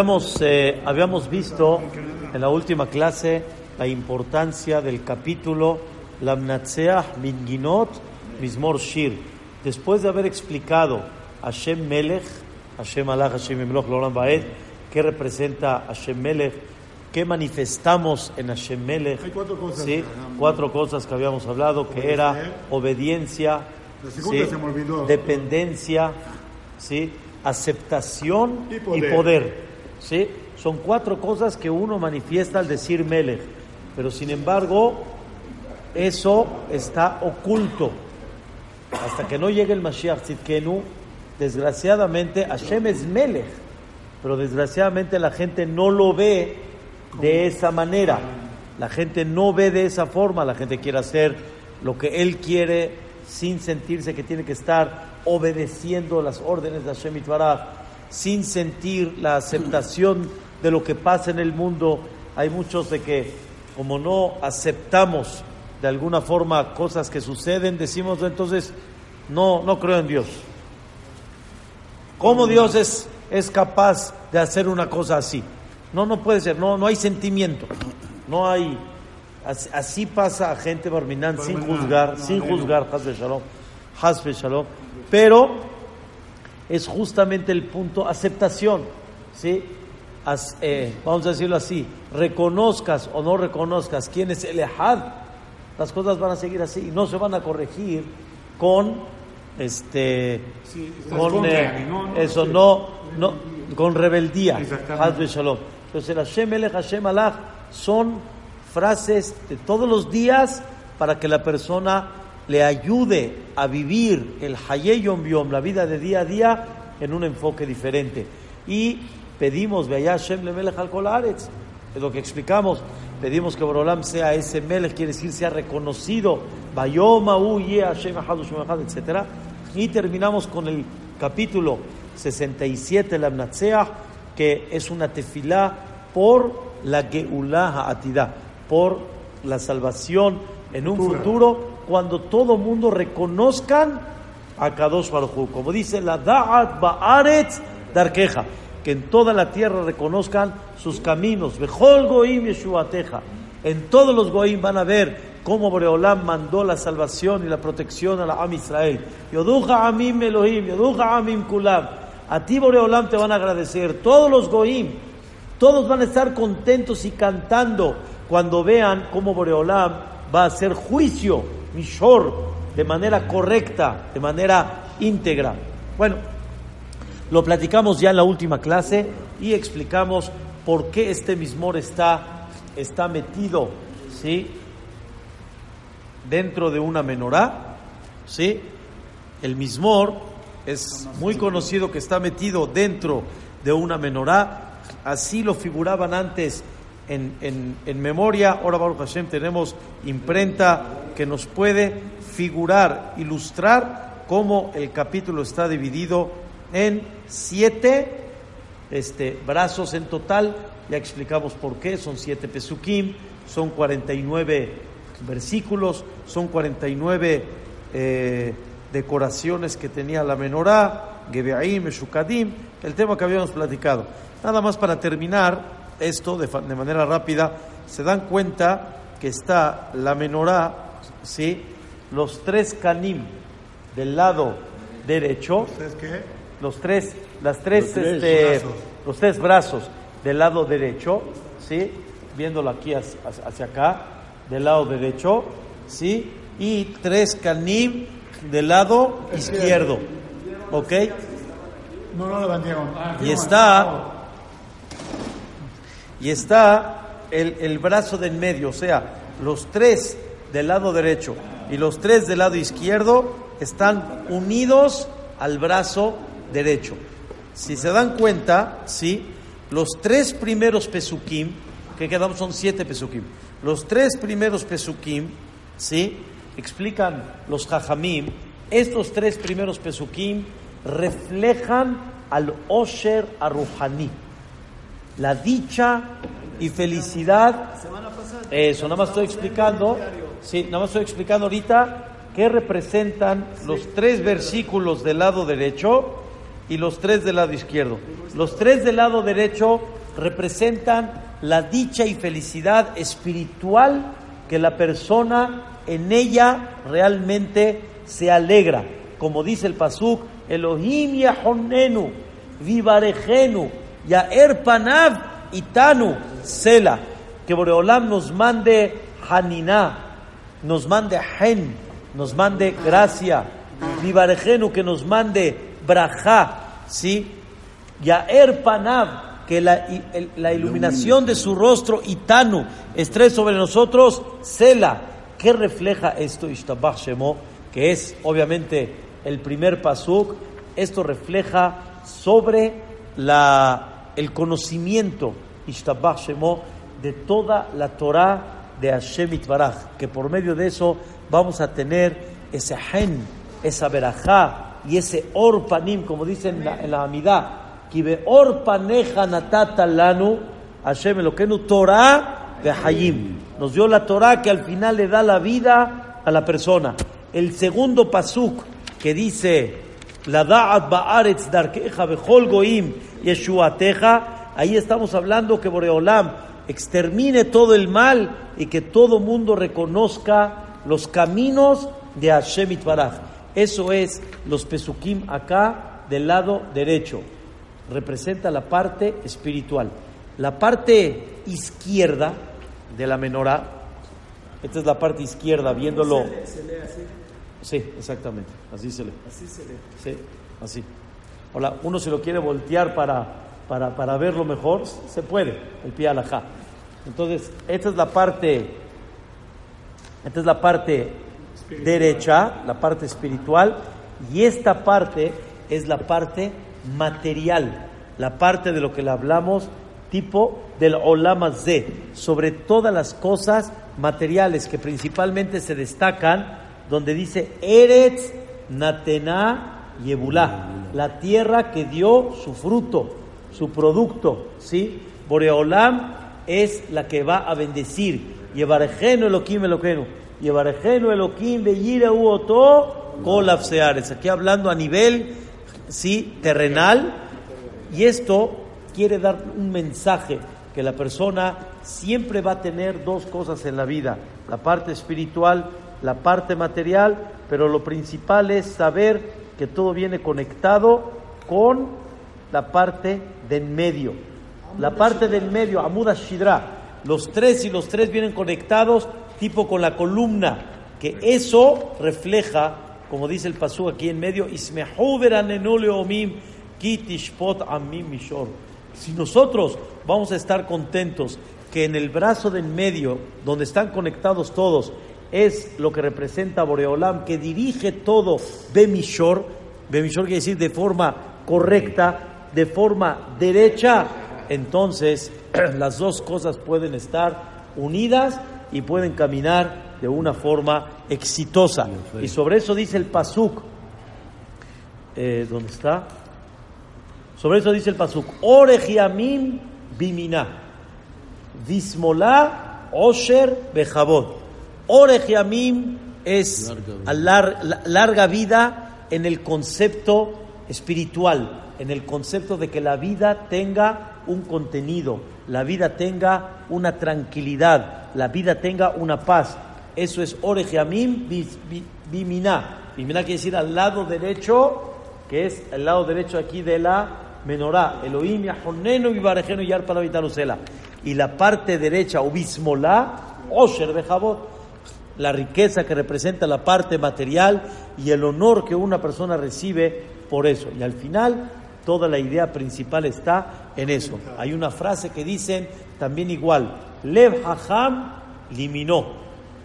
Habíamos, eh, habíamos visto en la última clase la importancia del capítulo Lamnatseah Minginot Mismor Shir. Después de haber explicado Hashem Melech, Hashem Allah, Hashem Imloch, Loran Baed, qué representa Hashem Melech, qué manifestamos en Hashem Melech. Hay cuatro cosas. ¿sí? Cuatro cosas que habíamos hablado, que era obediencia, ¿sí? dependencia, ¿sí? aceptación Y y poder. ¿Sí? Son cuatro cosas que uno manifiesta al decir Melech. Pero sin embargo, eso está oculto. Hasta que no llegue el Mashiach Tzidkenu, desgraciadamente Hashem es Melech. Pero desgraciadamente la gente no lo ve de esa manera. La gente no ve de esa forma. La gente quiere hacer lo que él quiere sin sentirse que tiene que estar obedeciendo las órdenes de Hashem Itbaraj, sin sentir la aceptación de lo que pasa en el mundo. Hay muchos de que, como no aceptamos de alguna forma cosas que suceden, decimos entonces, no, no creo en Dios. ¿Cómo Dios es, es capaz de hacer una cosa así? No, no puede ser, no, no hay sentimiento, no hay... Así, así pasa a gente barminán sin juzgar, sin juzgar, Hasbe Shalom, Hasbe Shalom, pero es justamente el punto aceptación, ¿sí? As- eh, vamos a decirlo así, reconozcas o no reconozcas quién es el Ehad, las cosas van a seguir así y no se van a corregir con este Sí, con eh, no, eso no no con rebeldía. Shalom. Entonces el Hashem Elech Hashem Alach son frases de todos los días para que la persona le ayude a vivir el Hayé Yom Yom, la vida de día a día en un enfoque diferente. Y pedimos Hashem le Melech al es lo que explicamos. Pedimos que Borolam sea ese Melech quiere decir sea reconocido. Bayoma Hu Yeh Hashem etcétera y terminamos con el capítulo 67, la Amnatseah, que es una tefilá por la Geulah Atidá, por la salvación en un futuro, cuando todo mundo reconozcan a Kadosh Baruj. Como dice la Da'at Ba'aretz Darkeja, que en toda la tierra reconozcan sus caminos. Bechol Goim Yeshuateja. En todos los Goim van a ver cómo Boreolam mandó la salvación y la protección a la Am Israel. Yoduja Amim Elohim, Yoduja Amim Kulam. A ti Boreolam te van a agradecer. Todos los Goim, todos van a estar contentos y cantando cuando vean cómo Boreolam va a hacer juicio, Mishor, de manera correcta, de manera íntegra. Bueno, lo platicamos ya en la última clase y explicamos por qué este mismor está, está metido, ¿sí? Dentro de una menorá, ¿sí? El mismor es muy conocido que está metido dentro de una menorá, así lo figuraban antes en, memoria, ahora Baruch Hashem tenemos imprenta que nos puede figurar, ilustrar cómo el capítulo está dividido en siete este, brazos en total, ya explicamos por qué, son siete pesukim, son 49 versículos, son 49 eh, decoraciones que tenía la menorá, Gebeaim, Meshukadim, el tema que habíamos platicado. Nada más para terminar esto de, manera rápida, se dan cuenta que está la menorá, ¿sí? los tres canim del lado derecho, los tres, las tres, Los tres este, brazos. los tres brazos del lado derecho, ¿sí? Viéndolo aquí hacia, hacia acá, del lado derecho, ¿sí? Y tres canim del lado izquierdo, ¿ok? No, no levantaron. Y no, está, y está el, el brazo del medio, o sea, los tres del lado derecho y los tres del lado izquierdo están unidos al brazo derecho. Si se dan cuenta, sí, los tres primeros pesukim, que quedamos son siete pesukim, los tres primeros pesukim, sí, explican los jajamim, estos tres primeros pesukim reflejan al Osher Arruhaní la dicha y felicidad. Eso, nada más estoy explicando. Sí, nada más estoy explicando ahorita qué representan los tres versículos del lado derecho y los tres del lado izquierdo. Los tres del lado derecho representan la dicha y felicidad espiritual que la persona en ella realmente se alegra. Como dice el Pasuk, Elohim Yahonenu, Vivarejenu, Yaer Panav Itanu, Sela. Que Boreolam nos mande Haniná, nos mande Hen, nos mande gracia. Vivarejenu, que nos mande Braja, ¿sí? Yaer Panav, que la, la iluminación de su rostro, Itanu, esté sobre nosotros, Sela. ¿Qué refleja esto, Ishtabach Shemo? Que es obviamente el primer pasuk. Esto refleja sobre la, el conocimiento, Ishtabach de toda la Torah de Hashem Itbaraj. Que por medio de eso vamos a tener ese hen, esa verajá y ese or panim, como dicen en la, en la Amidá. Kibe or paneja natata lanu, Hashem Eloquenu, Torah de Hayim. Nos dio la Torah que al final le da la vida a la persona. El segundo pasuk que dice ahí estamos hablando que Boreolam extermine todo el mal y que todo mundo reconozca los caminos de Hashem Itbaraj. Eso es los pesukim acá del lado derecho. Representa la parte espiritual. La parte izquierda de la menorá, esta es la parte izquierda, viéndolo. Sí, exactamente, así se lee. Así se lee. Sí, así. Hola, uno se lo quiere voltear para, para, para verlo mejor, se puede, el pie alajá. Entonces, esta es la parte, esta es la parte derecha, la parte espiritual, y esta parte es la parte material, la parte de lo que le hablamos tipo del Olam Z, sobre todas las cosas materiales que principalmente se destacan, donde dice Eretz Natena Yebulá, la tierra que dio su fruto, su producto, ¿sí? Boreolam es la que va a bendecir. Yevarejenu Elohim Eloquenu, Yevarejenu Elohim Beyire Uoto Kolaf Seares. Aquí hablando a nivel, ¿sí? Terrenal, y esto quiere dar un mensaje que la persona siempre va a tener dos cosas en la vida, la parte espiritual, la parte material, pero lo principal es saber que todo viene conectado con la parte del medio. La parte del medio, Amuda Shidra, los tres y los tres vienen conectados tipo con la columna, que eso refleja, como dice el pasú aquí en medio. Si nosotros vamos a estar contentos que en el brazo del medio, donde están conectados todos, es lo que representa Boreolam, que dirige todo Bemishor, Bemishor quiere decir de forma correcta, de forma derecha, entonces las dos cosas pueden estar unidas y pueden caminar de una forma exitosa. Y sobre eso dice el Pasuk, eh, ¿dónde está? Sobre eso dice el Pasuk, Orejiamim bimina, Vismolá osher bejabot. Orejiamim es a lar- la- larga vida en el concepto espiritual, en el concepto de que la vida tenga un contenido, la vida tenga una tranquilidad, la vida tenga una paz. Eso es Orejiamim bimina. Bimina quiere decir al lado derecho, que es el lado derecho aquí de la menorá. Elohim Yahonenu Vivarejenu Yar para Vitalusela. Y la parte derecha, o Bismolá, Osher Bejabot la riqueza que representa la parte material y el honor que una persona recibe por eso. Y al final, toda la idea principal está en eso. Hay una frase que dicen también igual, Lev Hacham liminó.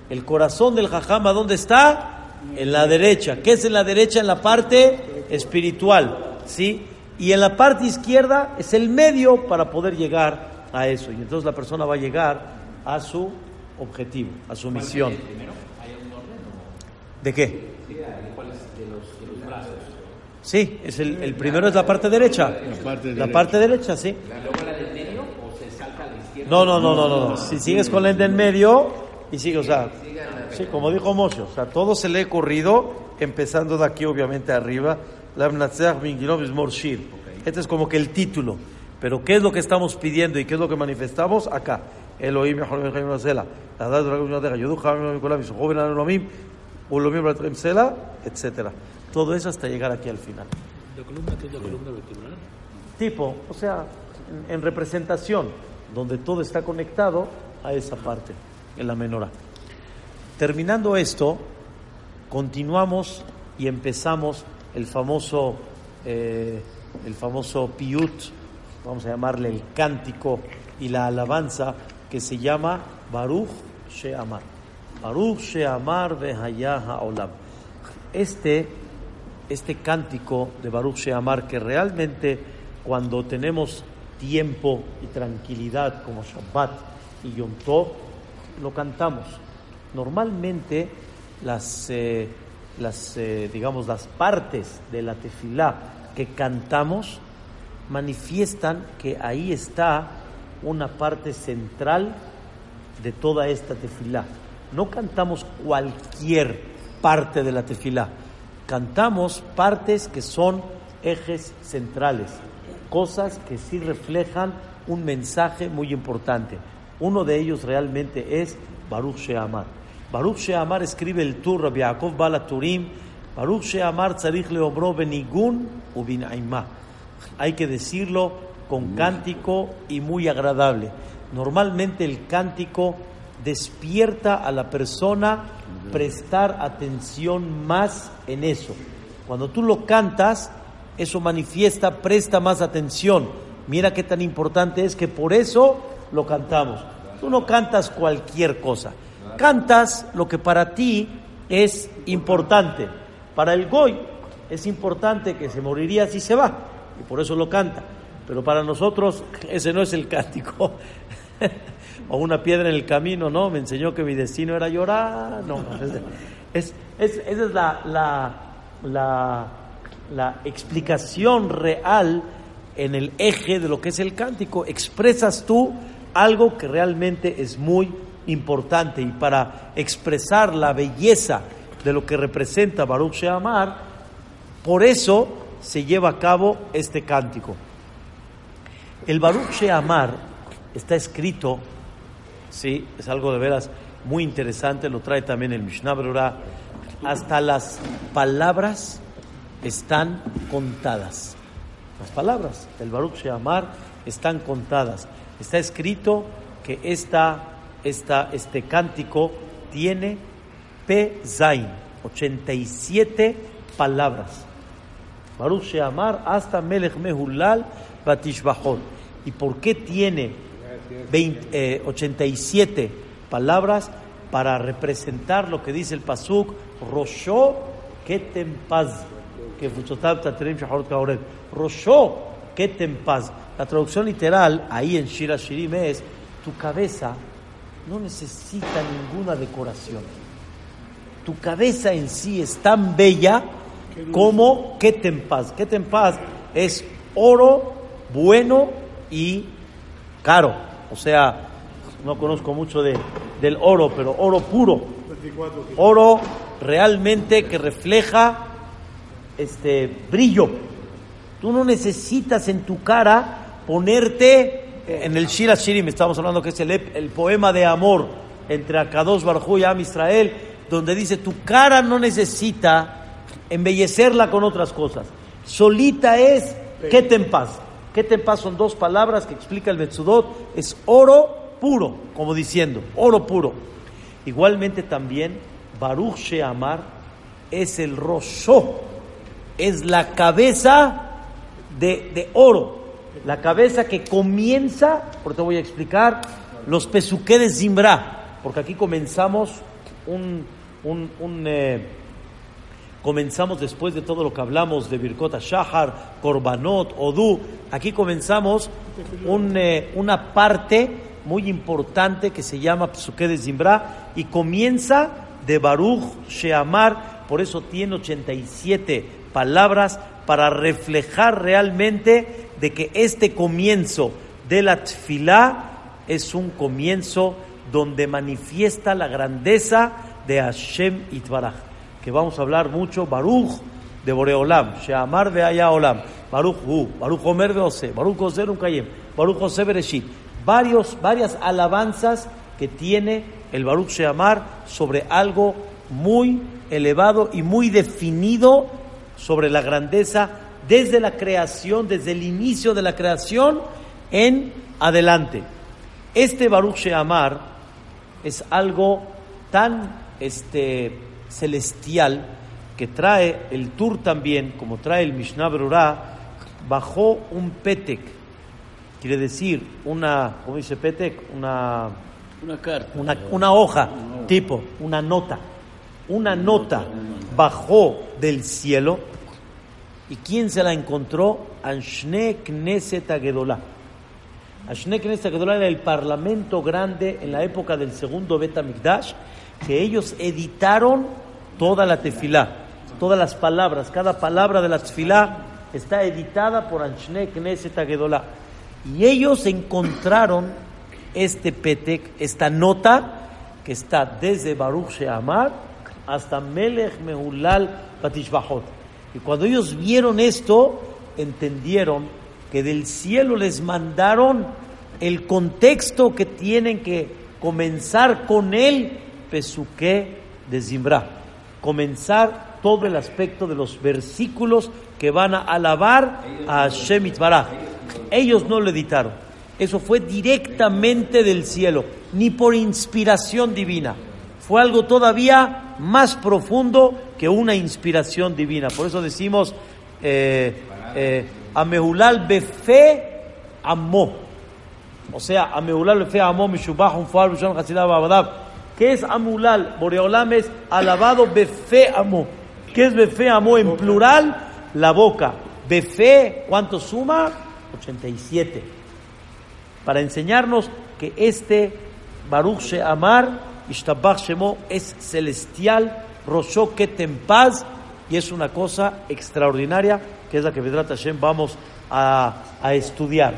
El corazón del Hacham, ¿a dónde está? En la derecha. ¿Qué es en la derecha? En la parte espiritual. ¿Sí? Y en la parte izquierda es el medio para poder llegar a eso. Y entonces la persona va a llegar a su objetivo, a su misión. ¿De qué? Sí, es el, el primero es la parte derecha. La parte La derecha. parte derecha, sí. No, no, no, no, no. no. Si sigues con la de en medio y sigue, o sea, sí, como dijo Moshe, o sea, todo se le ha corrido, empezando de aquí, obviamente, arriba. Este es como que el título. Pero ¿qué es lo que estamos pidiendo y qué es lo que manifestamos acá? Elohim Yahweh Elohim Nasela, la Dad Dragón Yadeja, Yudu Jamim Kolam, su joven Elohim, Ulomim Batrem Sela, etc. Todo eso hasta llegar aquí al final. ¿La columna que es la columna vertebral? Tipo, o sea, en, en representación, donde todo está conectado a esa parte, en la menorá. Terminando esto, continuamos y empezamos el famoso, eh, el famoso piut, vamos a llamarle el cántico y la alabanza que se llama Baruch Sheamar. Baruch Sheamar Behayah Haolam. Este, este cántico de Baruch Sheamar que realmente cuando tenemos tiempo y tranquilidad como Shabbat y Yom Tov, lo cantamos. Normalmente las, eh, las eh, digamos, las partes de la tefilá que cantamos manifiestan que ahí está una parte central de toda esta tefilá. No cantamos cualquier parte de la tefilá, cantamos partes que son ejes centrales, cosas que sí reflejan un mensaje muy importante. Uno de ellos realmente es Baruch Sheamar. Baruch Sheamar escribe el Tur, Rabbi Yaakov Bala Turim, Baruch Sheamar tzarich leomro benigun ubinaimah. Hay que decirlo con cántico y muy agradable. Normalmente el cántico despierta a la persona prestar atención más en eso. Cuando tú lo cantas, eso manifiesta, presta más atención. Mira qué tan importante es que por eso lo cantamos. Tú no cantas cualquier cosa. Cantas lo que para ti es importante. Para el Goy es importante que se moriría si se va, y por eso lo canta. Pero para nosotros ese no es el cántico. o una piedra en el camino, ¿no? Me enseñó que mi destino era llorar. No, es, es, esa es la, la explicación real en el eje de lo que es el cántico. Expresas tú algo que realmente es muy importante y para expresar la belleza de lo que representa Baruch Sheamar, por eso se lleva a cabo este cántico. El Baruch Sheamar está escrito, sí, es algo de veras muy interesante, lo trae también el Mishnah Berurah, hasta las palabras están contadas. Las palabras del Baruch Sheamar están contadas. Está escrito que esta, esta, este cántico tiene P. Zain, 87 palabras. Baruch Sheamar hasta Melech Mehulal Batishbahot. ¿Y por qué tiene 20, eh, 87 palabras? Para representar lo que dice el Pasuk, Rosho Ketempaz, que. Rosho Ketempaz. La traducción literal ahí en Shira Shirim es: tu cabeza no necesita ninguna decoración. Tu cabeza en sí es tan bella como Ketempaz. Ketempaz es oro bueno y caro. O sea, no conozco mucho de, del oro, pero oro puro. Oro realmente que refleja este brillo. Tú no necesitas en tu cara ponerte en el Shira Shirim, estamos hablando que es el, el poema de amor entre Akadosh Barjú y Am Israel, donde dice tu cara no necesita embellecerla con otras cosas. Solita es que te en paz. Que te en paz son dos palabras que explica el Metzudot, es oro puro, como diciendo, oro puro. Igualmente también Baruch Sheamar es el rosho, es la cabeza de, de, oro, la cabeza que comienza, te voy a explicar, los pesuqué de Zimbra, porque aquí comenzamos un, un, un eh, comenzamos después de todo lo que hablamos de Birkota Shahar, Korbanot, Odú, aquí comenzamos eh, una parte muy importante que se llama Psuké de Zimbra y comienza de Baruch Sheamar, por eso tiene 87 palabras para reflejar realmente de que este comienzo de la tfilá es un comienzo donde manifiesta la grandeza de Hashem Itbaraj, que vamos a hablar mucho, Baruch de Boreolam, Sheamar Veaya Olam, Baruch Hu, Baruch Omer Veose, Baruch Oser Unkayem, Baruch José Bereshit, varios, varias alabanzas que tiene el Baruch Sheamar sobre algo muy elevado y muy definido sobre la grandeza desde la creación, desde el inicio de la creación en adelante. Este Baruch Sheamar es algo tan este, celestial que trae el Tur también, como trae el Mishnah Berurah, bajó un petek, quiere decir una, ¿cómo dice petek? Una, Una carta. una, una hoja, tipo, una nota. Una nota bajó del cielo. ¿Y quién se la encontró? Anshne Knesset Agedolá. Anshne Knesset Agedolá era el parlamento grande en la época del segundo Bet HaMikdash, que ellos editaron toda la tefilá, todas las palabras, cada palabra de la tefilá está editada por Anshne Knesset Agedolá. Y ellos encontraron este petek, esta nota que está desde Baruch Sheamar hasta Melech Mehulal Batishbahot. Y cuando ellos vieron esto, entendieron que del cielo les mandaron el contexto que tienen que comenzar con él, Pesuque de Zimbra. Comenzar todo el aspecto de los versículos que van a alabar a Hashem Itbaraj. Ellos no lo editaron. Eso fue directamente del cielo, ni por inspiración divina. Fue algo todavía más profundo que una inspiración divina. Por eso decimos, eh, eh, Amehulal befe amó. O sea, Amehulal befe amó, Mishubah, Unfar, Bishon, Hasidah, Babadab. ¿Qué es Amulal? Boreolam es alabado befe amó. ¿Qué es befe amó en plural? La boca. Befe, ¿cuánto suma? 87 para enseñarnos que este Baruch She'amar, Ishtabach Shemo, es celestial, Rosho en paz, y es una cosa extraordinaria, que es la que Vedrat Hashem vamos a, a estudiar.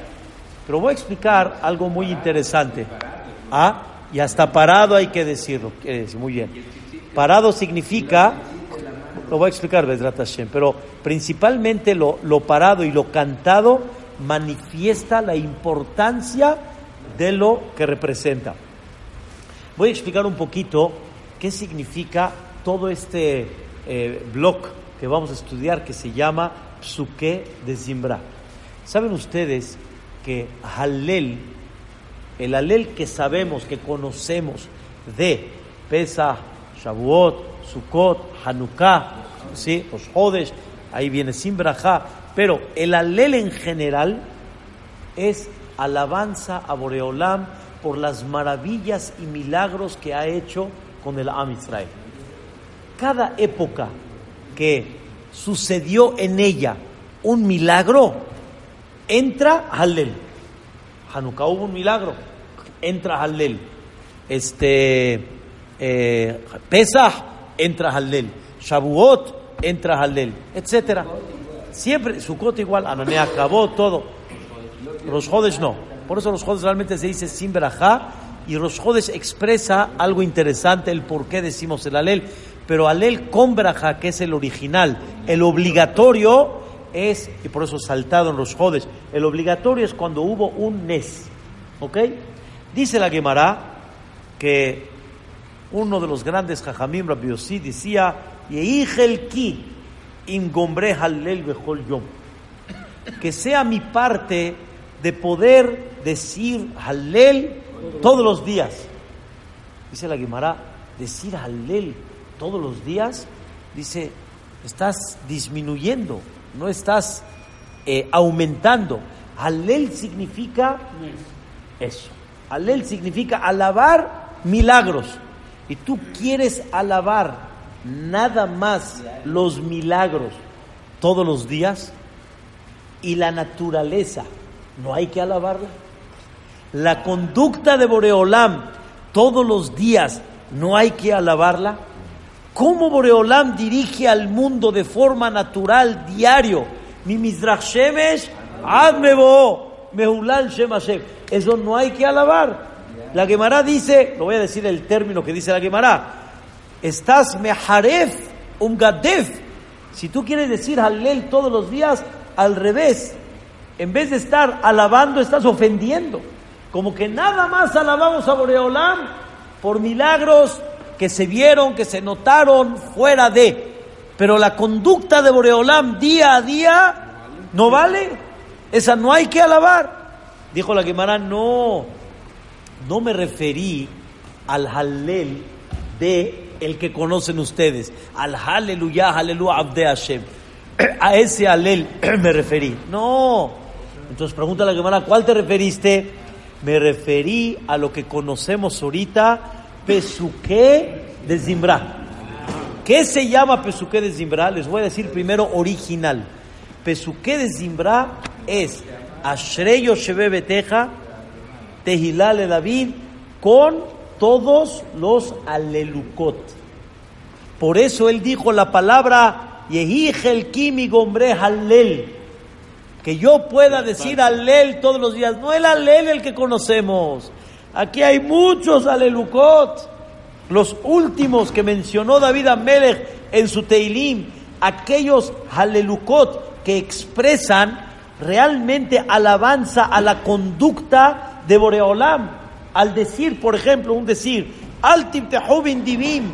Pero voy a explicar algo muy interesante. Ah, y hasta parado hay que decirlo. Muy bien. Parado significa, lo voy a explicar Vedrat Hashem, pero principalmente lo, lo parado y lo cantado manifiesta la importancia de lo que representa. Voy a explicar un poquito qué significa todo este eh, blog que vamos a estudiar que se llama Psuke de Zimbra. ¿Saben ustedes que Hallel, el Hallel que sabemos, que conocemos de Pesach, Shavuot, Sukkot, Hanukkah, ¿sí? los Jodes, ahí viene Zimbrajá, pero el alel en general es alabanza a Boreolam por las maravillas y milagros que ha hecho con el Am. Cada época que sucedió en ella un milagro, entra Hallel. Hanukkah hubo un milagro, entra Hallel. Este, eh, Pesach, entra Hallel. Shavuot, entra Hallel, etcétera. Siempre, Sukkot igual, Ananea acabó todo. Los Jodes no. Por eso los Jodes realmente se dice sin verajá y los Jodes expresa algo interesante, el por qué decimos el alel. Pero alel con verajá, que es el original, el obligatorio es, y por eso saltado en los Jodes, el obligatorio es cuando hubo un Nes. ¿Ok? Dice la Gemara que uno de los grandes Jajamim, Rabbi Yossi, decía, ki ingombre bechol yom. Que sea mi parte de poder decir halel todos los días. Dice la Gemara, decir halel todos los días, dice, estás disminuyendo, no estás eh, aumentando. Halel significa eso. Halel significa alabar milagros. Y tú quieres alabar nada más los milagros todos los días y la naturaleza, no hay que alabarla. La conducta de Boreolam todos los días, no hay que alabarla. ¿Cómo Boreolam dirige al mundo de forma natural, diario? Mi Mizrach Admebo, Mehulal Shem. Eso no hay que alabar. La Gemara dice, lo voy a decir el término que dice la Gemara, estás meharef un gadef, Si tú quieres decir Halel todos los días, al revés, en vez de estar alabando, estás ofendiendo. Como que nada más alabamos a Boreolam por milagros que se vieron, que se notaron fuera de. Pero la conducta de Boreolam día a día no vale. Esa no hay que alabar. Dijo la Gemara, no, no me referí al Halel de el que conocen ustedes, al Haleluya, Aleluya, Abde Hashem. A ese Halel me referí. No. Entonces pregunta la Gemara, ¿cuál te referiste? Me referí a lo que conocemos ahorita, Pesuque de Zimbra. ¿Qué se llama Pesuque de Zimbra? Les voy a decir primero original. Pesuque de Zimbra es Ashreyo Shebe Beteja, David, con todos los alelucot. Por eso él dijo la palabra Yehigel Kimi Gombre Halel. Que yo pueda decir Halel todos los días. No el Halel el que conocemos. Aquí hay muchos alelucot. Los últimos que mencionó David Amelech en su Teilim. Aquellos alelucot que expresan realmente alabanza a la conducta de Boreolam. Al decir, por ejemplo, un decir, Altim Tehubin Divim,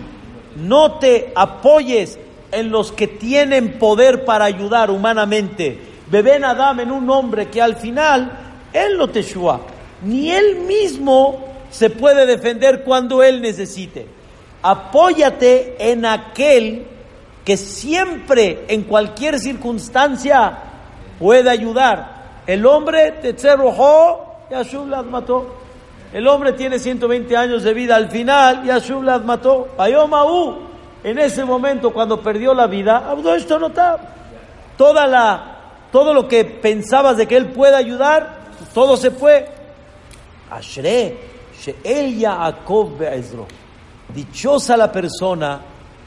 no te apoyes en los que tienen poder para ayudar humanamente. Beben Adam en un hombre que al final, él no te shua, ni él mismo se puede defender cuando él necesite. Apóyate en aquel que siempre, en cualquier circunstancia, puede ayudar. El hombre, Tetzerojo, Yashub las mató. El hombre tiene 120 años de vida. Al final, Yashub las mató. Ayomaú, en ese momento, cuando perdió la vida, esto no está. Toda la, todo lo que pensabas de que él pueda ayudar, todo se fue. Ashre, She'el Yaakov Be'ezro. Dichosa la persona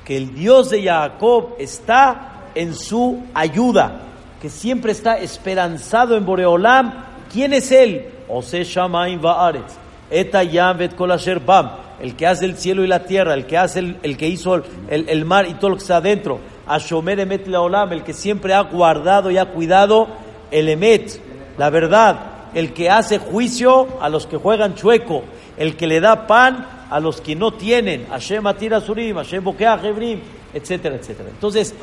que el Dios de Jacob está en su ayuda, que siempre está esperanzado en Boreolam. ¿Quién es él? Ose Shamaim Va'aretz, Eta Bam, el que hace el cielo y la tierra, el que hace el, el que hizo el, el, mar y todo lo que está adentro. Ashomer Emet Leolam, el que siempre ha guardado y ha cuidado el Emet, la verdad, el que hace juicio a los que juegan chueco, el que le da pan a los que no tienen, Hashem Atira Surim, Hashem Bokea Hebrim, etcétera, etcétera. Entonces,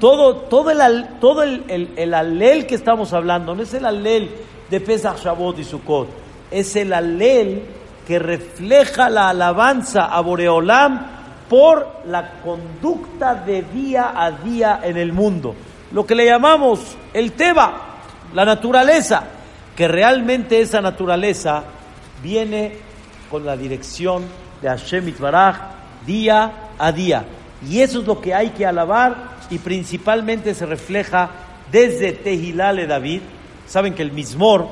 todo, todo, el, todo el, el, el alel que estamos hablando no es el alel de Pesach, Shavuot y Sukkot, es el alel que refleja la alabanza a Boreolam por la conducta de día a día en el mundo. Lo que le llamamos el Teba, la naturaleza, que realmente esa naturaleza viene con la dirección de Hashem Itbaraj día a día. Y eso es lo que hay que alabar y principalmente se refleja desde Tehilale David. Saben que el Mismor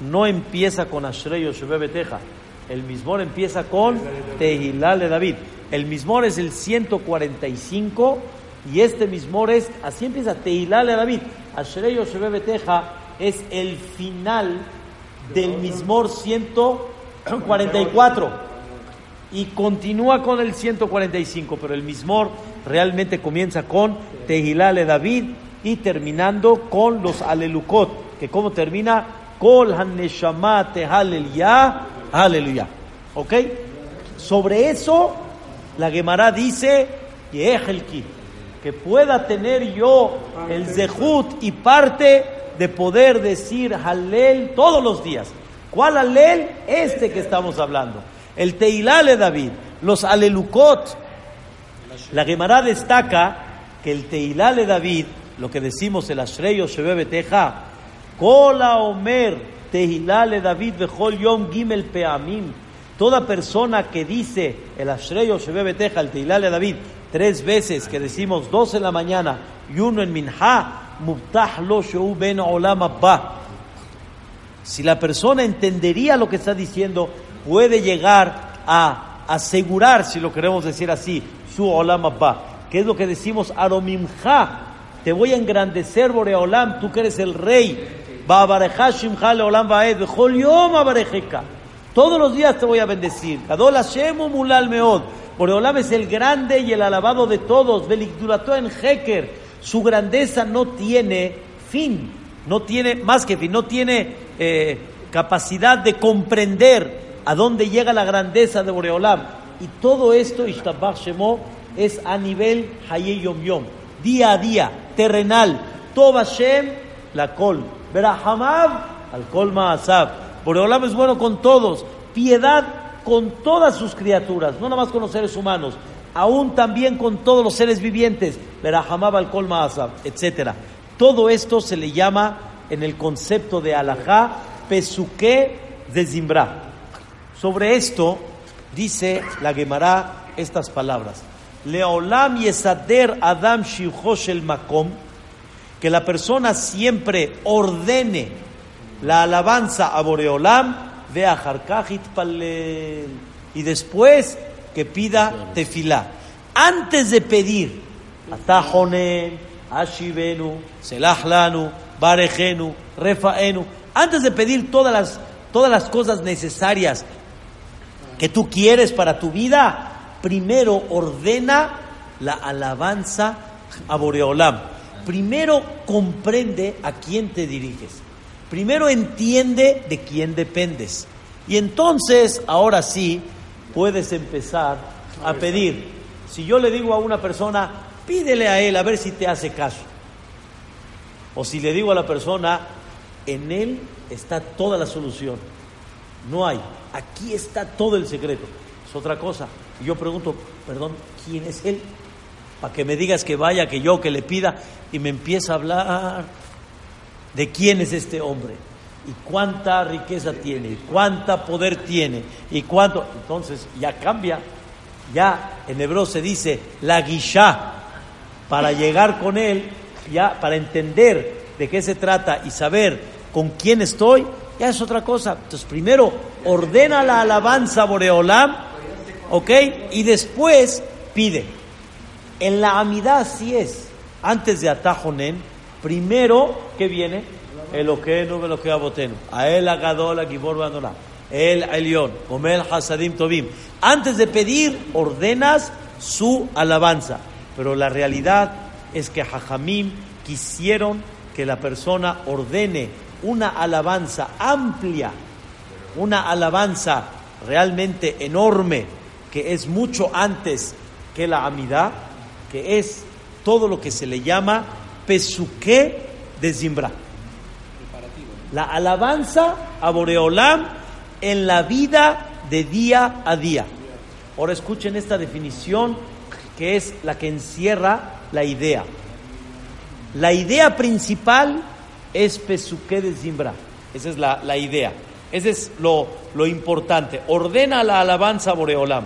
no empieza con Ashrei Yoshebe Beteja. El Mismor empieza con Tehilale David. El Mismor es el 145 y este Mismor es, así empieza Tehilale David. Ashrei Yoshebe Beteja es el final del Mismor 144 y continúa con el 145, pero el Mismor realmente comienza con Tehilale David y terminando con los Alelucot, que como termina Kol Haneshama Aleluya. ¿Ok? Sobre eso, la Gemara dice, que pueda tener yo el Zehut y parte de poder decir Halel todos los días. ¿Cuál Halel? Este que estamos hablando. El Teilale David, los Alelucot. La Gemara destaca que el Teilale David, lo que decimos el Ashreyo Shebe Beteja, Kola Omer Teilale David Bechol Yom Gimel Peamim. Toda persona que dice el Ashreyo Shebe Beteja, el Teilale David, tres veces, que decimos dos en la mañana y uno en Minha, Olam. Si la persona entendería lo que está diciendo, puede llegar a asegurar, si lo queremos decir así, su Olam Abba. Que es lo que decimos Aromimja. Te voy a engrandecer, Boreolam, tú que eres el rey. Abarejeka. Todos los días te voy a bendecir. Gadol Hashem Mulal Meod. Boreolam es el grande y el alabado de todos. En Heker. Su grandeza no tiene fin, no tiene más que fin, no tiene eh, capacidad de comprender a dónde llega la grandeza de Boreolam. Y todo esto, Ishtabach Shemo, es a nivel Haye Yom día a día, terrenal. Toba Shem, la Kol. Berahamav, al Kol Maasab. Boreolam es bueno con todos. Piedad con todas sus criaturas, no nada más con los seres humanos, aún también con todos los seres vivientes. Berahamav, al Kol Maasab, etc. Todo esto se le llama en el concepto de alajá pesuque de Zimbra. Sobre esto dice la Gemara estas palabras. Leolam yesader Adam el makom, que la persona siempre ordene la alabanza a Boreolam, vea Harkajit palel, y después que pida tefilá. Antes de pedir, atajonen, ashivenu, selahlanu, barejenu, refaenu, antes de pedir todas las, todas las cosas necesarias que tú quieres para tu vida, primero ordena la alabanza a Boreolam. Primero comprende a quién te diriges. Primero entiende de quién dependes. Y entonces, ahora sí, puedes empezar a pedir. Si yo le digo a una persona, pídele a él a ver si te hace caso. O si le digo a la persona, en él está toda la solución. No hay. Aquí está todo el secreto. Es otra cosa. Y yo pregunto, perdón, ¿quién es él? Para que me digas que vaya, que yo, que le pida, y me empieza a hablar de quién es este hombre, y cuánta riqueza tiene, y cuánta poder tiene, y cuánto. Entonces ya cambia. Ya en hebreo se dice la guisha, para llegar con él, ya para entender de qué se trata y saber con quién estoy, ya es otra cosa. Entonces primero ordena la alabanza Boreolam, ¿ok? Y después pide. En la amidad así es. Antes de Atajonen, primero, ¿qué viene? Eloquenu, Eloquea Botenu. A él Agadol, Gibor Bandolá. El Elión, Gomel Hasadim Tobim. Antes de pedir, ordenas su alabanza. Pero la realidad es que Jajamim quisieron que la persona ordene una alabanza amplia, una alabanza realmente enorme, que es mucho antes que la amidad, que es todo lo que se le llama pesuque de Zimbra. La alabanza a Boreolam en la vida de día a día. Ahora escuchen esta definición que es la que encierra la idea. La idea principal es Pesuque de Zimbra. Esa es la, la idea. Ese es lo, lo, importante. Ordena la alabanza a Boreolam.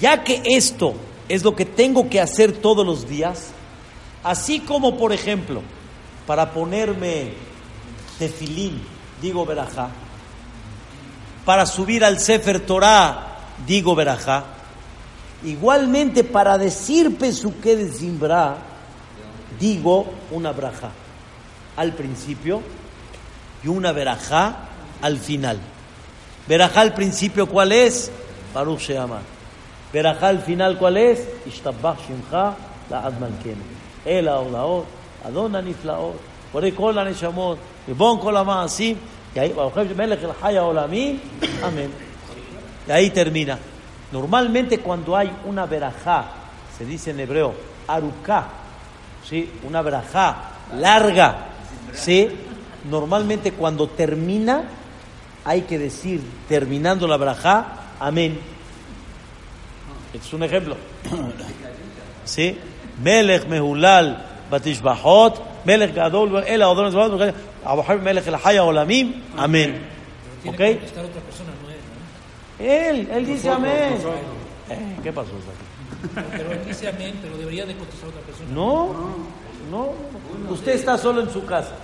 Ya que esto es lo que tengo que hacer todos los días, así como, por ejemplo, para ponerme tefilín, digo verajá, para subir al Sefer Torah, digo verajá, igualmente para decir Pesuque de Zimbra, digo una braja al principio y una verajá al final. Verajá al principio, ¿cuál es? Baruch Sheamar. Verajá al final, ¿cuál es? Ishtabach Shimcha La'ad Malkenu. El Aolaot, Adon Ribon Kol HaMa'asim, y ahí, Melech El Haya Olamim, Amén. Y ahí termina. Normalmente cuando hay una verajá, se dice en hebreo, aruká, ¿sí? una verajá larga, ¿sí? Normalmente cuando termina, hay que decir, terminando la verajá, amén. Es un ejemplo. ¿Sí? Melech mehulal batishbahot, Melech gadol, el adon zvad, Abraham Melech el haya olamim, amén. Tiene ¿Ok? que contestar otra persona, no él, Él, dice amén. Eh, ¿Qué pasó? Pero él dice amén, pero debería de contestar otra persona. No, no. Usted está solo en su casa.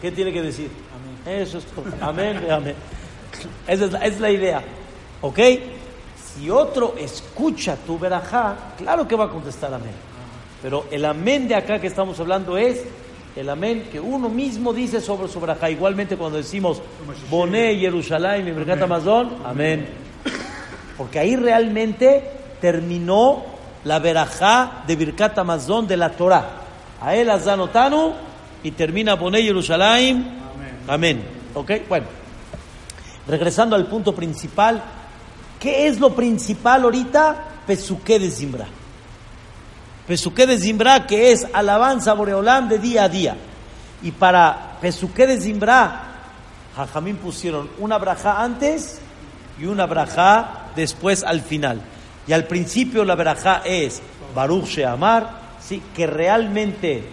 ¿Qué tiene que decir? Eso es todo. Amén, amén. Esa es la, es la idea. ¿Ok? Si otro escucha tu verajá, claro que va a contestar amén. Pero el amén de acá que estamos hablando es el amén que uno mismo dice sobre su verajá. Igualmente cuando decimos Boné, Jerusalén, y Mercat Amazon, amén. Porque ahí realmente terminó la verajá de Birkat Amazon de la Torah. A él azanotanu y termina Boné Jerusalén. Amén. ¿Ok? Bueno, regresando al punto principal, ¿qué es lo principal ahorita? Pesuqué de Zimbra. Pesuqué de Zimbra, que es alabanza a Boreolán de día a día. Y para Pesuqué de Zimbra, Jajamín pusieron una braja antes y una braja después al final. Y al principio la braja es Baruch Sheamar, ¿sí? que realmente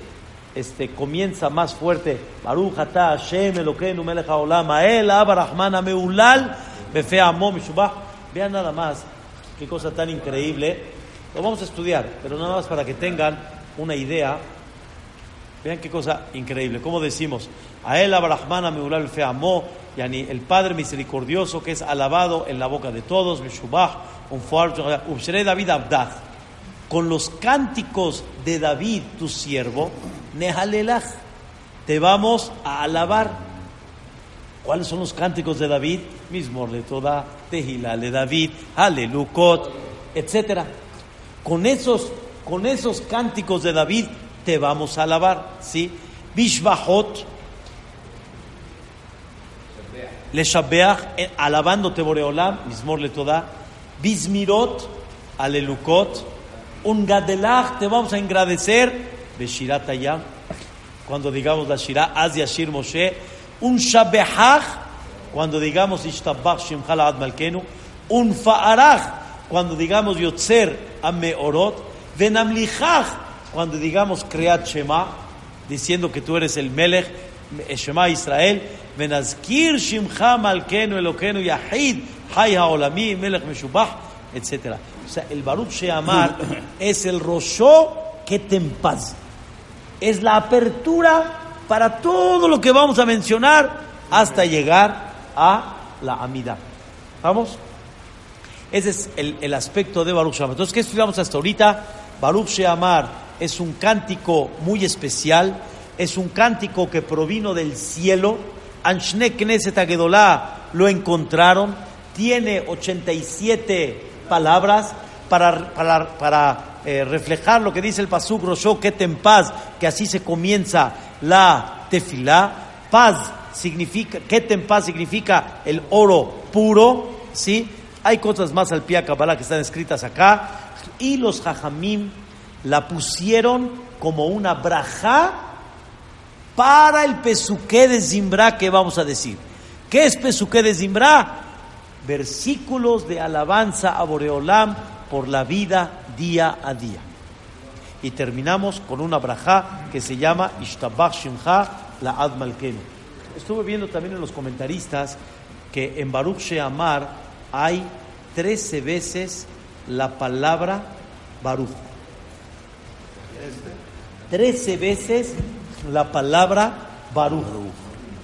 este, comienza más fuerte. Baruch Ata Hashem Elokeinu Melech Haolam Ael Ameulal Befe Amo Mishubah. Vean nada más qué cosa tan increíble. Lo vamos a estudiar, pero nada más para que tengan una idea. Vean qué cosa increíble. Como decimos, a él Abrahman Ameulal Befe Amo, yani el Padre misericordioso que es alabado en la boca de todos, Mishubah, un fuerte, David Abdah con los cánticos de David, tu siervo, Nehalelach, te vamos a alabar. ¿Cuáles son los cánticos de David? Mismor le toda, Tehila le David, Alelukot, etcétera. Con esos, con esos cánticos de David te vamos a alabar, ¿sí? Bishbahot, le Shabbeach, eh, alabándote Boreolam, Mismor le toda, Bismirot, Alelukot, un Gadelach, te vamos a agradecer, Beshirat Ayam, cuando digamos la Shirah, Az Yashir Moshe, un Shabehach, cuando digamos Ishtabach Shimchal Ad Malkenu, un Fa'arach, cuando digamos Yotzer Ameorot, Venamlichach, cuando digamos Kreat Shema, diciendo que tú eres el Melech, Shema Israel, Venazkir Shimcha Malkenu Elokenu Yahid, Hay Haolami, Melech Meshubach, etc. O sea, el Baruch Sheamar es el Roshó que te en paz. Es la apertura para todo lo que vamos a mencionar hasta llegar a la Amida. ¿Vamos? Ese es el, el aspecto de Baruch Sheamar. Entonces, ¿qué estudiamos hasta ahorita? Baruch Sheamar es un cántico muy especial, es un cántico que provino del cielo. Anshne Knesset Agedolá lo encontraron, tiene 87 palabras para, para, para eh, reflejar lo que dice el Pasuk Rosho, que en paz, que así se comienza la tefilá. Paz significa, que en paz significa el oro puro, ¿sí? Hay cosas más al pie Kabbalah que están escritas acá. Y los jajamim la pusieron como una braja para el pesuqué de Zimbra que vamos a decir. ¿Qué es pesuqué de Zimbra? Versículos de alabanza a Boreolam por la vida día a día. Y terminamos con una braja que se llama Ishtabach Shimcha la Ad Malkenu. Estuve viendo también en los comentaristas que en Baruch Sheamar hay 13 veces la palabra Baruch. 13 veces la palabra Baruch.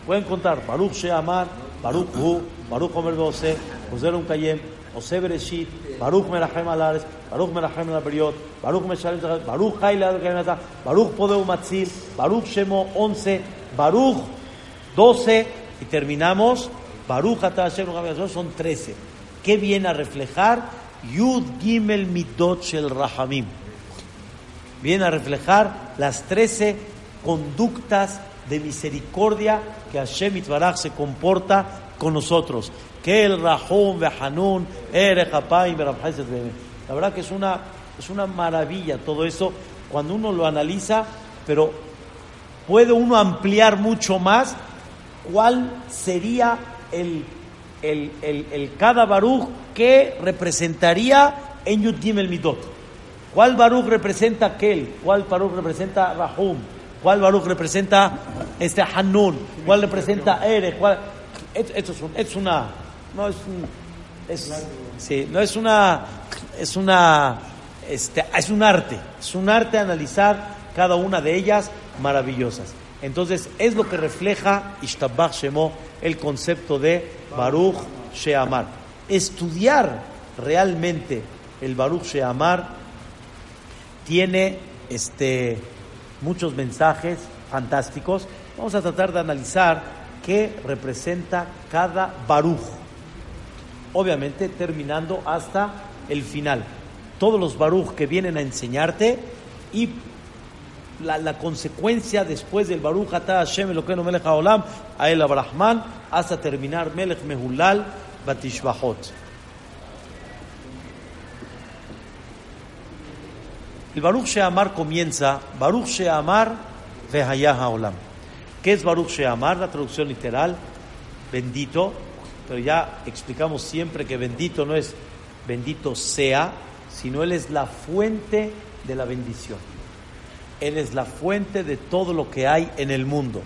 Pueden contar Baruch Sheamar, Baruch Hu, Baruch Omer Beose, José Kayem, Ose Bereshit, Baruch Merachem Alares, Baruch Merachem Alaberiot, Baruch Meshalem Baruch Haile Baruch Podeu Matzil, Baruch Shemo 11, Baruch 12 y terminamos Baruch Ata Hashem son 13. ¿Qué viene a reflejar? Yud Gimel Midot Shel Rahamim. Viene a reflejar las 13 conductas de misericordia que Hashem Itbarach se comporta con nosotros. Que el Rahum, Behanun, La verdad que es una, es una maravilla todo eso cuando uno lo analiza, pero puede uno ampliar mucho más cuál sería el, el, el, el cada Baruch que representaría en Yud Gimel Midot. ¿Cuál Baruch representa aquel? ¿Cuál Baruch representa Rahum? ¿Cuál Baruch representa este Hanun? ¿Cuál representa Ere? ¿Cuál? Esto es, una no es un es, sí, no es una es una este, es un arte, es un arte analizar cada una de ellas maravillosas. Entonces, es lo que refleja Ishtabach Shemo, el concepto de Baruch Sheamar. Estudiar realmente el Baruch Sheamar tiene este, muchos mensajes fantásticos. Vamos a tratar de analizar qué representa cada Baruch. Obviamente terminando hasta el final. Todos los Baruch que vienen a enseñarte y la, consecuencia después del Baruch Atah Hashem Elokeinu Melech Haolam a el Abrahman hasta terminar Melech Mehulal Batishbahot. El Baruch Sheamar comienza Baruch Sheamar Vehayah Haolam. ¿Qué es Baruch Sheamar? La traducción literal, bendito, pero ya explicamos siempre que bendito no es bendito sea, sino Él es la fuente de la bendición. Él es la fuente de todo lo que hay en el mundo.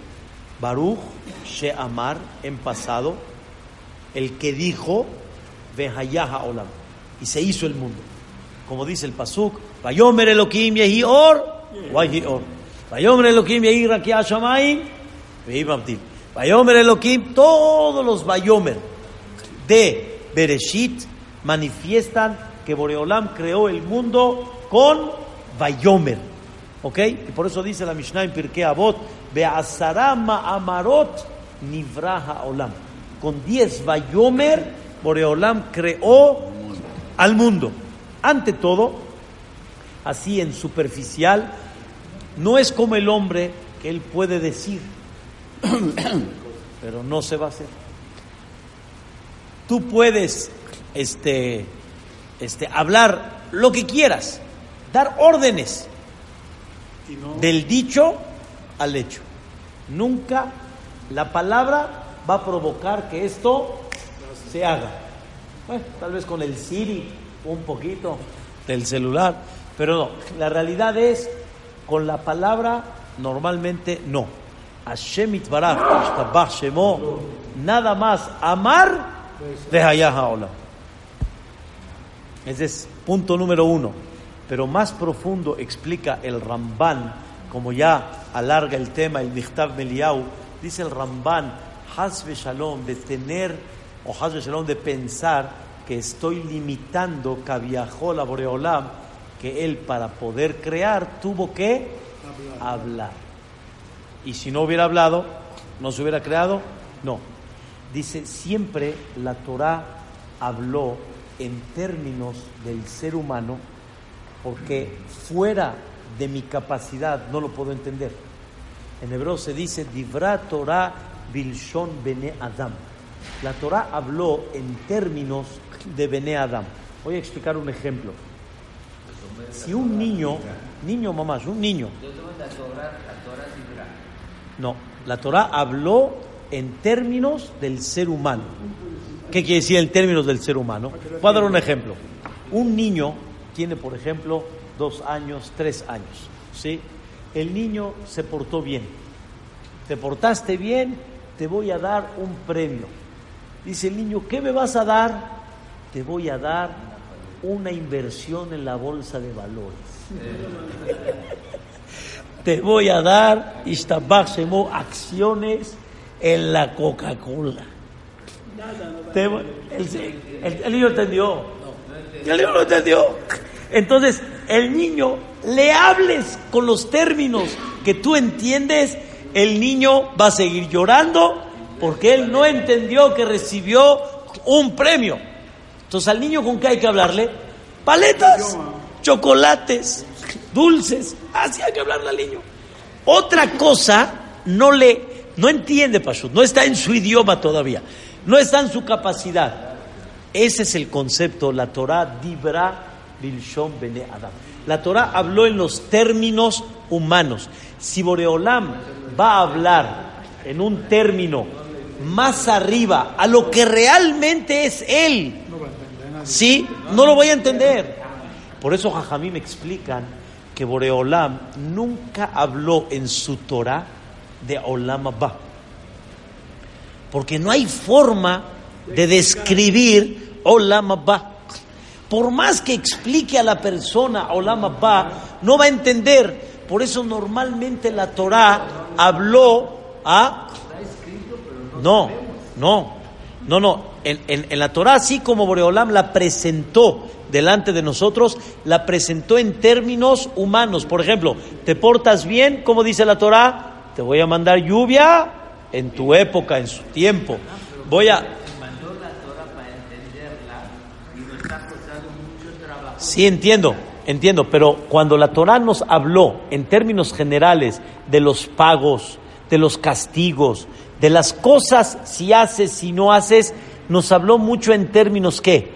Baruch Sheamar en pasado, el que dijo Vehayah Haolam, y se hizo el mundo. Como dice el Pasuk, Vayomer Elohim Yehi Or, Wahi Or. Vayomer Elohim Yehi Rakia Shamayim, Vehi. Vayomer Elohim, todos los Vayomer de Bereshit manifiestan que Boreolam creó el mundo con Vayomer. ¿Ok? Y por eso dice la Mishnah en Pirkei Avot, Be'asara Ma'amarot Nivraha Olam. Con 10 Vayomer, Boreolam creó al mundo. Ante todo, así en superficial, no es como el hombre que él puede decir, pero no se va a hacer. Tú puedes este, este, hablar lo que quieras, dar órdenes del dicho al hecho. Nunca la palabra va a provocar que esto se haga. Bueno, tal vez con el Siri un poquito del celular, pero no, la realidad es con la palabra normalmente no. Hashem itbarach, yishtabach shemo, nada más amar de Hayah Olam. Ese es punto número uno. Pero más profundo explica el Ramban, como ya alarga el tema, el Michtav Meliau, dice el Ramban, Hazbe Shalom, de tener, o Hazbe Shalom, de pensar que estoy limitando Kaviahol a Boreolam, que él para poder crear tuvo que hablar. Y si no hubiera hablado, no se hubiera creado, no. Dice, siempre la Torah habló en términos del ser humano porque fuera de mi capacidad no lo puedo entender. En hebreo se dice Divra Torah Bilshon Bene Adam. La Torah habló en términos de Bene Adam. Voy a explicar un ejemplo. Si un niño, niño mamás, un niño. No, la Torah habló en términos del ser humano. ¿Qué quiere decir en términos del ser humano? Voy a dar un ejemplo. Un niño tiene, por ejemplo, dos años, tres años. ¿sí? El niño se portó bien. Te portaste bien, te voy a dar un premio. Dice el niño, ¿qué me vas a dar? Te voy a dar una inversión en la bolsa de valores. te voy a dar, acciones en la Coca-Cola. El niño entendió. El niño no entendió. Entonces, el niño, le hables con los términos que tú entiendes, el niño va a seguir llorando porque él no entendió que recibió un premio. Entonces, al niño, ¿con qué hay que hablarle? Paletas, chocolates, dulces. Así hay que hablarle al niño. Otra cosa no le no entiende Pashut, no está en su idioma todavía, no está en su capacidad. Ese es el concepto, la Torah dibra bilshon bene Adam. La Torah habló en los términos humanos. Si Boreolam va a hablar en un término más arriba a lo que realmente es él, ¿sí? No lo voy a entender. Por eso Jajamí me explican que Boreolam nunca habló en su Torah de Olam Abba. Porque no hay forma de describir Olam Abba. Por más que explique a la persona Olam Abba, no va a entender. Por eso normalmente la Torah habló a... No, no, no, no. En, en- en la Torah, así como Boreolam la presentó delante de nosotros, la presentó en términos humanos. Por ejemplo, ¿te portas bien? Como dice la Torah, te voy a mandar lluvia en tu época, en su tiempo. Voy a... Sí, entiendo. entiendo, pero cuando la Torah nos habló en términos generales de los pagos, de los castigos, de las cosas, si haces, si no haces, nos habló mucho en términos ¿qué?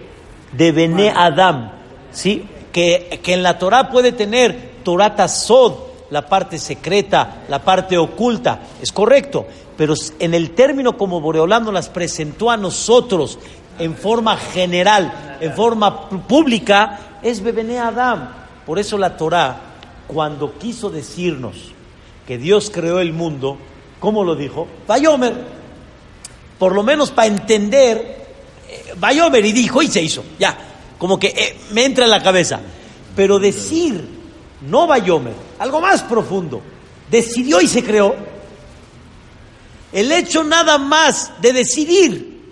De Bene Adam, ¿sí? Que, que en la Torah puede tener Torah Sod, la parte secreta, la parte oculta, es correcto, pero en el término como Boreolam nos las presentó a nosotros en forma general, en forma pública, es Bebene Adam. Por eso la Torah, cuando quiso decirnos que Dios creó el mundo, ¿cómo lo dijo? Bayomer. Por lo menos para entender, eh, Bayomer y dijo y se hizo, ya, como que eh, me entra en la cabeza. Pero decir, no Bayomer, algo más profundo, decidió y se creó. El hecho nada más de decidir,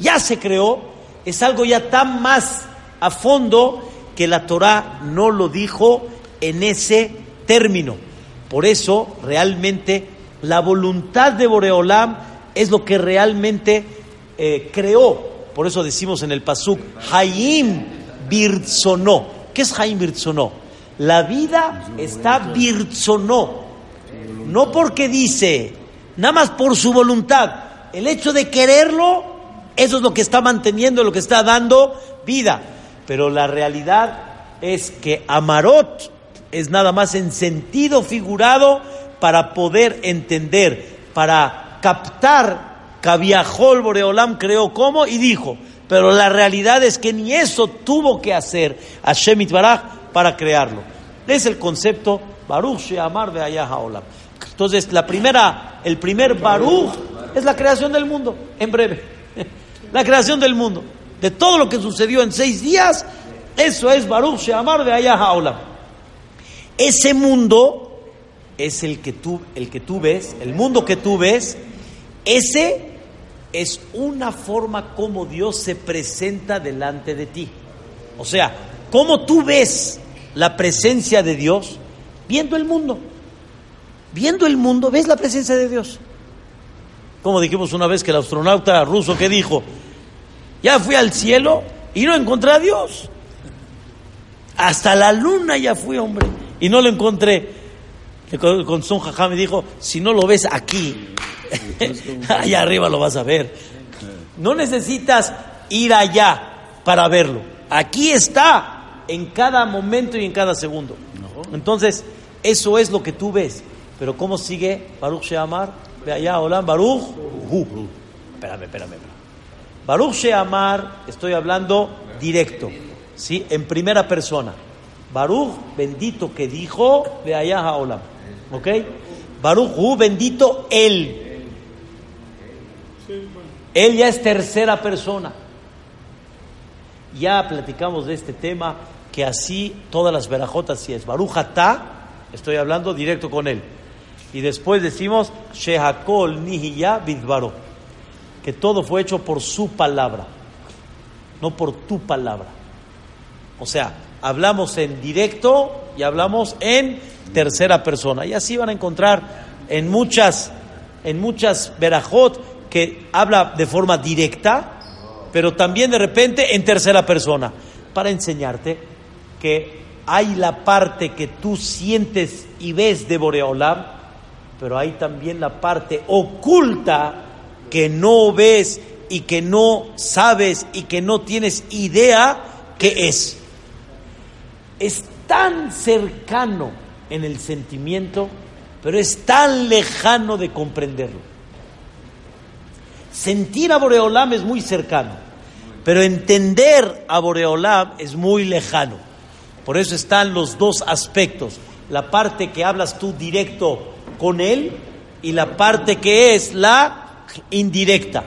ya se creó, es algo ya tan más a fondo que la Torah no lo dijo en ese término. Por eso, realmente, la voluntad de Boreolam es lo que realmente eh, creó. Por eso decimos en el Pasuk, Hayim Birtzonó. ¿Qué es Hayim Birtzonó? La vida está Birtzonó. No porque dice, nada más por su voluntad. El hecho de quererlo, eso es lo que está manteniendo, lo que está dando vida. Pero la realidad es que Amarot es nada más en sentido figurado para poder entender, para captar Caviajol Boreolam creó como y dijo. Pero la realidad es que ni eso tuvo que hacer Hashem Baraj para crearlo. Es el concepto Baruch Sheamar de Olam. Entonces, la primera, el primer Baruch es la creación del mundo, en breve. La creación del mundo. De todo lo que sucedió en seis días, eso es Baruch Sheamar de Olam. Ese mundo es el que tú, el que tú ves, el mundo que tú ves, ese es una forma como Dios se presenta delante de ti. O sea, cómo tú ves la presencia de Dios viendo el mundo viendo el mundo, ves la presencia de Dios. Como dijimos una vez que el astronauta ruso que dijo, ya fui al cielo y no encontré a Dios. Hasta la luna ya fui, hombre, y no lo encontré. Con Son Jajá me dijo, si no lo ves aquí, allá arriba lo vas a ver. No necesitas ir allá para verlo. Aquí está, en cada momento y en cada segundo. Entonces, eso es lo que tú ves. Pero ¿cómo sigue Baruch Sheamar? Ve allá, Olam, Baruch. Espérame, espérame, Baruch Sheamar, estoy hablando directo, ¿sí? En primera persona. Baruch, bendito que dijo, ve allá, Olam. ¿Ok? Baruch bendito él. Él ya es tercera persona. Ya platicamos de este tema, que así todas las verajotas, si es Baruch Atá, estoy hablando directo con él. Y después decimos, Shehakol Nihiya Bidbaro, que todo fue hecho por su palabra, no por tu palabra. O sea, hablamos en directo y hablamos en tercera persona. Y así van a encontrar en muchas, en muchas verajot que habla de forma directa, pero también de repente en tercera persona, para enseñarte que hay la parte que tú sientes y ves de Boreolam, pero hay también la parte oculta que no ves y que no sabes y que no tienes idea que es. Es tan cercano en el sentimiento, pero es tan lejano de comprenderlo. Sentir a Boreolam es muy cercano, pero entender a Boreolam es muy lejano. Por eso están los dos aspectos. La parte que hablas tú directo con él y la parte que es la indirecta.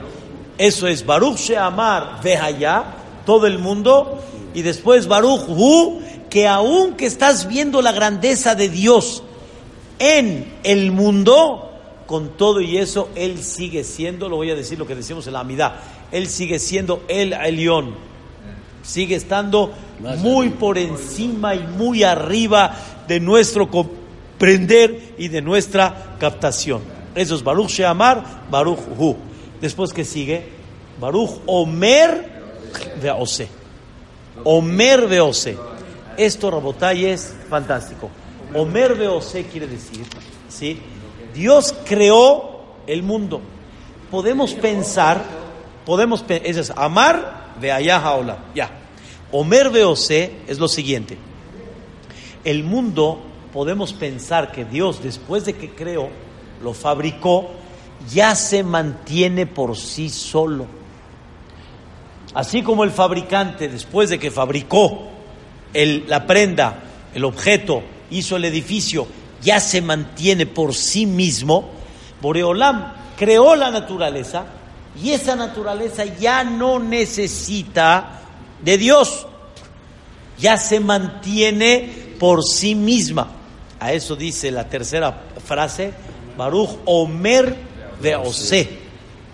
Eso es Baruch Sheamar Vehaya, todo el mundo, y después Baruch Hu, que aunque estás viendo la grandeza de Dios en el mundo, con todo y eso, Él sigue siendo, lo voy a decir lo que decimos en la Amidad, Él sigue siendo el Elión, sigue estando muy por encima y muy arriba de nuestro prender y de nuestra captación. Eso es Baruch Sheamar, Baruch Hu. Después que sigue, Baruch Omer Veose. Omer Veose. esto, Rabotay, es fantástico. Omer Beose quiere decir, ¿sí? Dios creó el mundo. Podemos pensar, podemos, eso es amar de allá ya. Omer Beose es lo siguiente. El mundo, podemos pensar que Dios, después de que creó, lo fabricó, ya se mantiene por sí solo. Así como el fabricante, después de que fabricó el- la prenda, el objeto, hizo el edificio, ya se mantiene por sí mismo, Boreolam creó la naturaleza y esa naturaleza ya no necesita de Dios, ya se mantiene por sí misma. A eso dice la tercera frase, Baruch Omer Veose.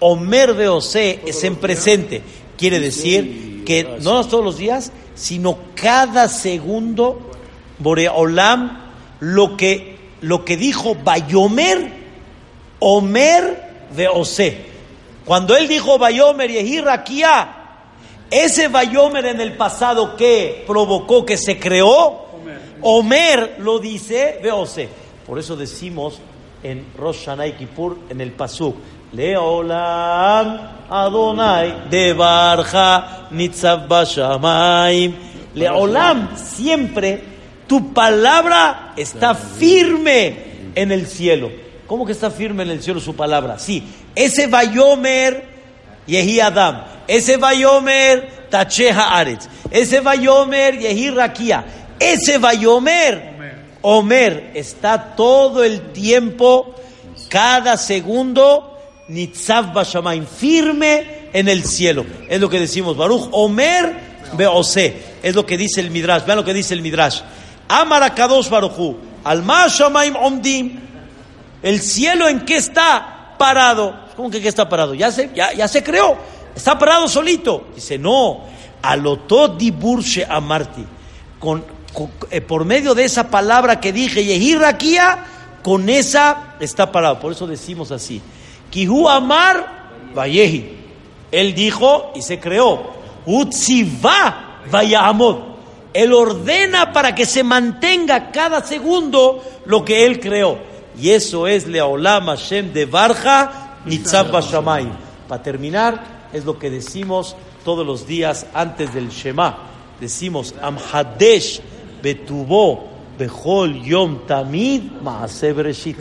Omer Veose es en presente. Quiere decir que no todos los días, sino cada segundo, Boreolam, lo que, lo que dijo Bayomer, Omer Veose. Cuando él dijo Bayomer Yehi Rakia, ese Bayomer en el pasado que provocó que se creó, Omer lo dice, Veose. Por eso decimos en Rosh Hashanah y Kippur, en el Pasuk, Leolam Adonai de Nitzav Bashamaim. Leolam, siempre tu palabra está firme en el cielo. ¿Cómo que está firme en el cielo su palabra? Sí, ese Bayomer Yehi Adam, ese Bayomer Tacheha Aretz, ese Bayomer Yehi Rakia, ese Bayomer Omer está todo el tiempo, cada segundo, Nitzav Bashamaim, firme en el cielo. Es lo que decimos, Baruch Omer Beose, es lo que dice el Midrash. Vean lo que dice el Midrash. Amar Kadosh Baruchu, Alma Shamaim Omdim, el cielo en qué está parado. ¿Cómo que qué está parado? Ya se, ya, ya se creó. Está parado solito. Dice, no. Alotó amarti. Con, por medio de esa palabra que dije, Yehi Rakia, con esa está parado. Por eso decimos así. Kihu amar vayehi. Él dijo y se creó. Vayamod. Él ordena para que se mantenga cada segundo lo que él creó. Y eso es Leolam Hashem de Barja Nitzav Bashamayim. Para terminar, es lo que decimos todos los días antes del Shema. Decimos Amhadesh Betubo Behol Yom Tamid Maaseh Bereshit.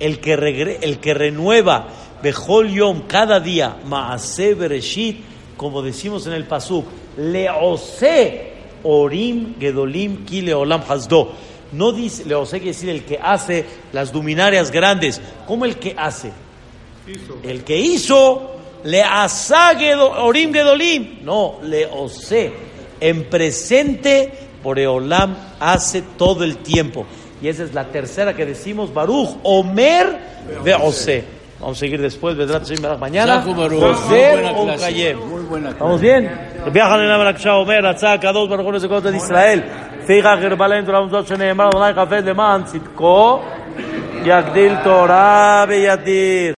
El que, regre- el que renueva Behol Yom cada día Maaseh Bereshit, como decimos en el Pasuk, Leose Orim Gedolim Ki Leolam Hasdo. No dice, Leose quiere decir el que hace las luminarias grandes, como el que hace. El que hizo, le Gedo- Orim Gedolim. No, le osé. En presente, Boreolam hace todo el tiempo. Y esa es la tercera que decimos, Baruch, Omer de Ose. Vamos a seguir después, vendrá mañana. Vamos bien. Viajan en la Omer, Atzaca, dos barcones de de Israel. Fija Gerbalento, la Mutot Sheneemar, Donai Jafet de Man, Sitko, Yagdil Torah, Beyadir.